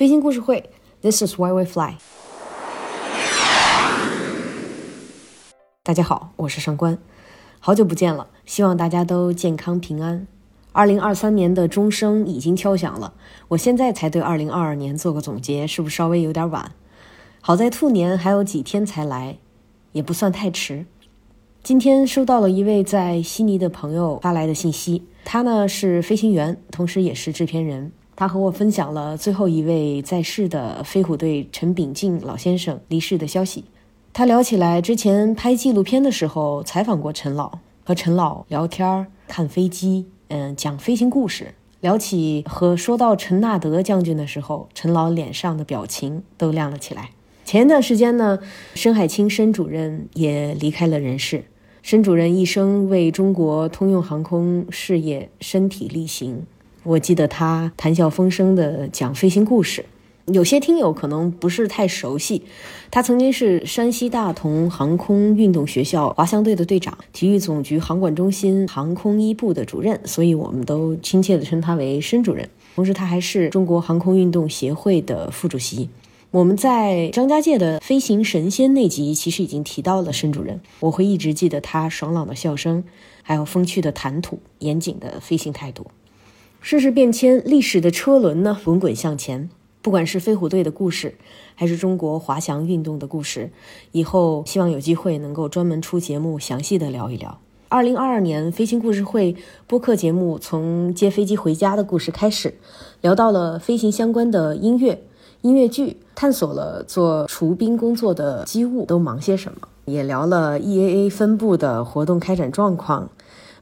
飞行故事会，This is why we fly。大家好，我是上官，好久不见了，希望大家都健康平安。二零二三年的钟声已经敲响了，我现在才对二零二二年做个总结，是不是稍微有点晚？好在兔年还有几天才来，也不算太迟。今天收到了一位在悉尼的朋友发来的信息，他呢是飞行员，同时也是制片人。他和我分享了最后一位在世的飞虎队陈炳静老先生离世的消息。他聊起来之前拍纪录片的时候采访过陈老，和陈老聊天、看飞机，嗯，讲飞行故事。聊起和说到陈纳德将军的时候，陈老脸上的表情都亮了起来。前一段时间呢，申海清申主任也离开了人世。申主任一生为中国通用航空事业身体力行。我记得他谈笑风生地讲飞行故事，有些听友可能不是太熟悉。他曾经是山西大同航空运动学校滑翔队的队长，体育总局航管中心航空一部的主任，所以我们都亲切地称他为申主任。同时，他还是中国航空运动协会的副主席。我们在张家界的飞行神仙那集，其实已经提到了申主任。我会一直记得他爽朗的笑声，还有风趣的谈吐、严谨的飞行态度。世事变迁，历史的车轮呢滚滚向前。不管是飞虎队的故事，还是中国滑翔运动的故事，以后希望有机会能够专门出节目，详细的聊一聊。二零二二年飞行故事会播客节目，从接飞机回家的故事开始，聊到了飞行相关的音乐。音乐剧探索了做除冰工作的机务都忙些什么，也聊了 EAA 分部的活动开展状况，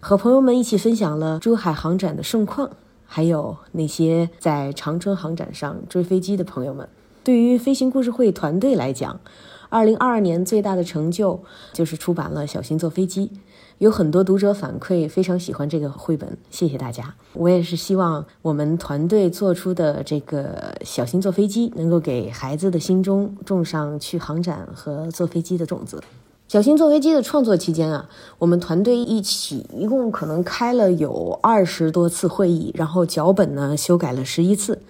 和朋友们一起分享了珠海航展的盛况，还有那些在长春航展上追飞机的朋友们。对于飞行故事会团队来讲，二零二二年最大的成就就是出版了《小心坐飞机》。有很多读者反馈非常喜欢这个绘本，谢谢大家。我也是希望我们团队做出的这个《小心坐飞机》能够给孩子的心中种上去航展和坐飞机的种子。《小新坐飞机》的创作期间啊，我们团队一起一共可能开了有二十多次会议，然后脚本呢修改了十一次。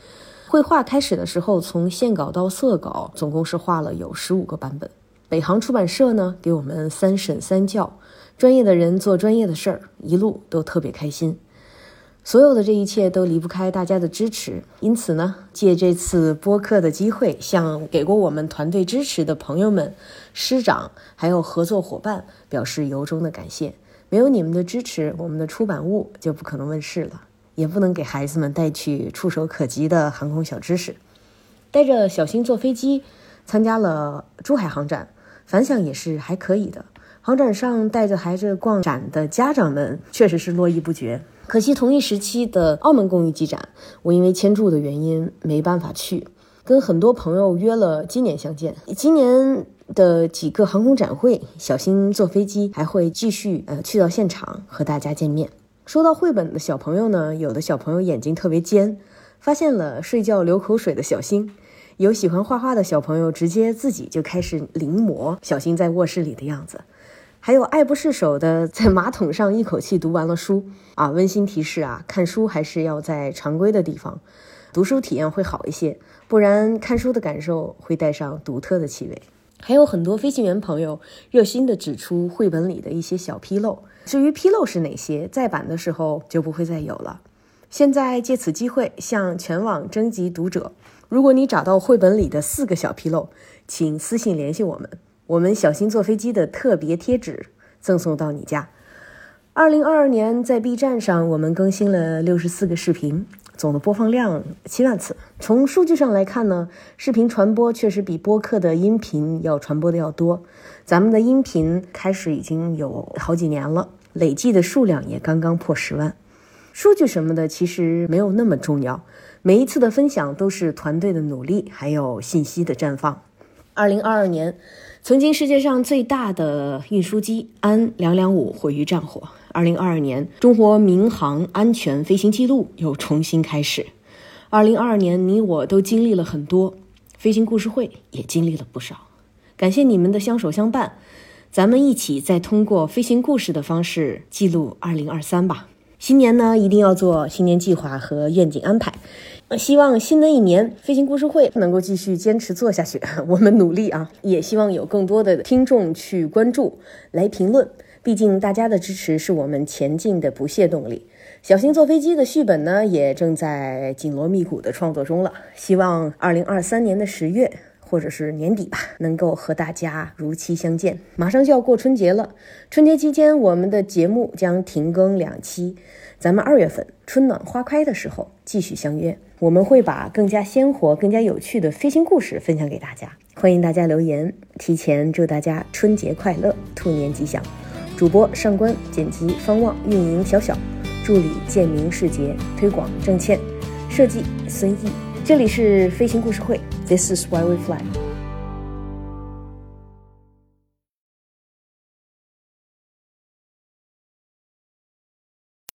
绘画开始的时候，从线稿到色稿，总共是画了有十五个版本。北航出版社呢给我们三审三校。专业的人做专业的事儿，一路都特别开心。所有的这一切都离不开大家的支持，因此呢，借这次播客的机会，向给过我们团队支持的朋友们、师长还有合作伙伴表示由衷的感谢。没有你们的支持，我们的出版物就不可能问世了，也不能给孩子们带去触手可及的航空小知识。带着小新坐飞机，参加了珠海航展，反响也是还可以的。航展上带着孩子逛展的家长们确实是络绎不绝，可惜同一时期的澳门公寓机展，我因为签注的原因没办法去，跟很多朋友约了今年相见。今年的几个航空展会，小新坐飞机还会继续呃去到现场和大家见面。说到绘本的小朋友呢，有的小朋友眼睛特别尖，发现了睡觉流口水的小新；有喜欢画画的小朋友直接自己就开始临摹小新在卧室里的样子。还有爱不释手的，在马桶上一口气读完了书啊！温馨提示啊，看书还是要在常规的地方，读书体验会好一些，不然看书的感受会带上独特的气味。还有很多飞行员朋友热心地指出绘本里的一些小纰漏，至于纰漏是哪些，再版的时候就不会再有了。现在借此机会向全网征集读者，如果你找到绘本里的四个小纰漏，请私信联系我们。我们小心坐飞机的特别贴纸赠送到你家。二零二二年在 B 站上，我们更新了六十四个视频，总的播放量七万次。从数据上来看呢，视频传播确实比播客的音频要传播的要多。咱们的音频开始已经有好几年了，累计的数量也刚刚破十万。数据什么的其实没有那么重要，每一次的分享都是团队的努力，还有信息的绽放。二零二二年。曾经世界上最大的运输机安两两五毁于战火。二零二二年，中国民航安全飞行记录又重新开始。二零二二年，你我都经历了很多，飞行故事会也经历了不少。感谢你们的相守相伴，咱们一起再通过飞行故事的方式记录二零二三吧。新年呢，一定要做新年计划和愿景安排。希望新的一年飞行故事会能够继续坚持做下去，我们努力啊！也希望有更多的听众去关注、来评论，毕竟大家的支持是我们前进的不懈动力。小型坐飞机的续本呢，也正在紧锣密鼓的创作中了。希望二零二三年的十月或者是年底吧，能够和大家如期相见。马上就要过春节了，春节期间我们的节目将停更两期，咱们二月份春暖花开的时候继续相约。我们会把更加鲜活、更加有趣的飞行故事分享给大家，欢迎大家留言。提前祝大家春节快乐，兔年吉祥！主播上官，剪辑方望，运营小小，助理建明世杰，推广郑倩，设计孙毅。这里是飞行故事会，This is why we fly。